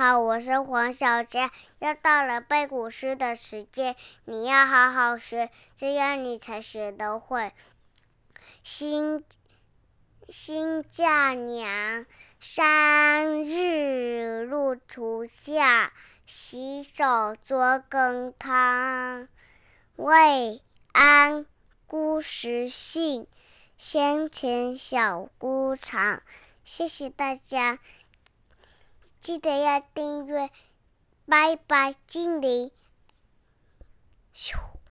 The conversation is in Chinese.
好，我是黄小佳，又到了背古诗的时间，你要好好学，这样你才学得会。新新嫁娘，三日入厨下，洗手做羹汤。未安姑食性，先前小姑尝。谢谢大家，记得要订阅，拜拜，精灵。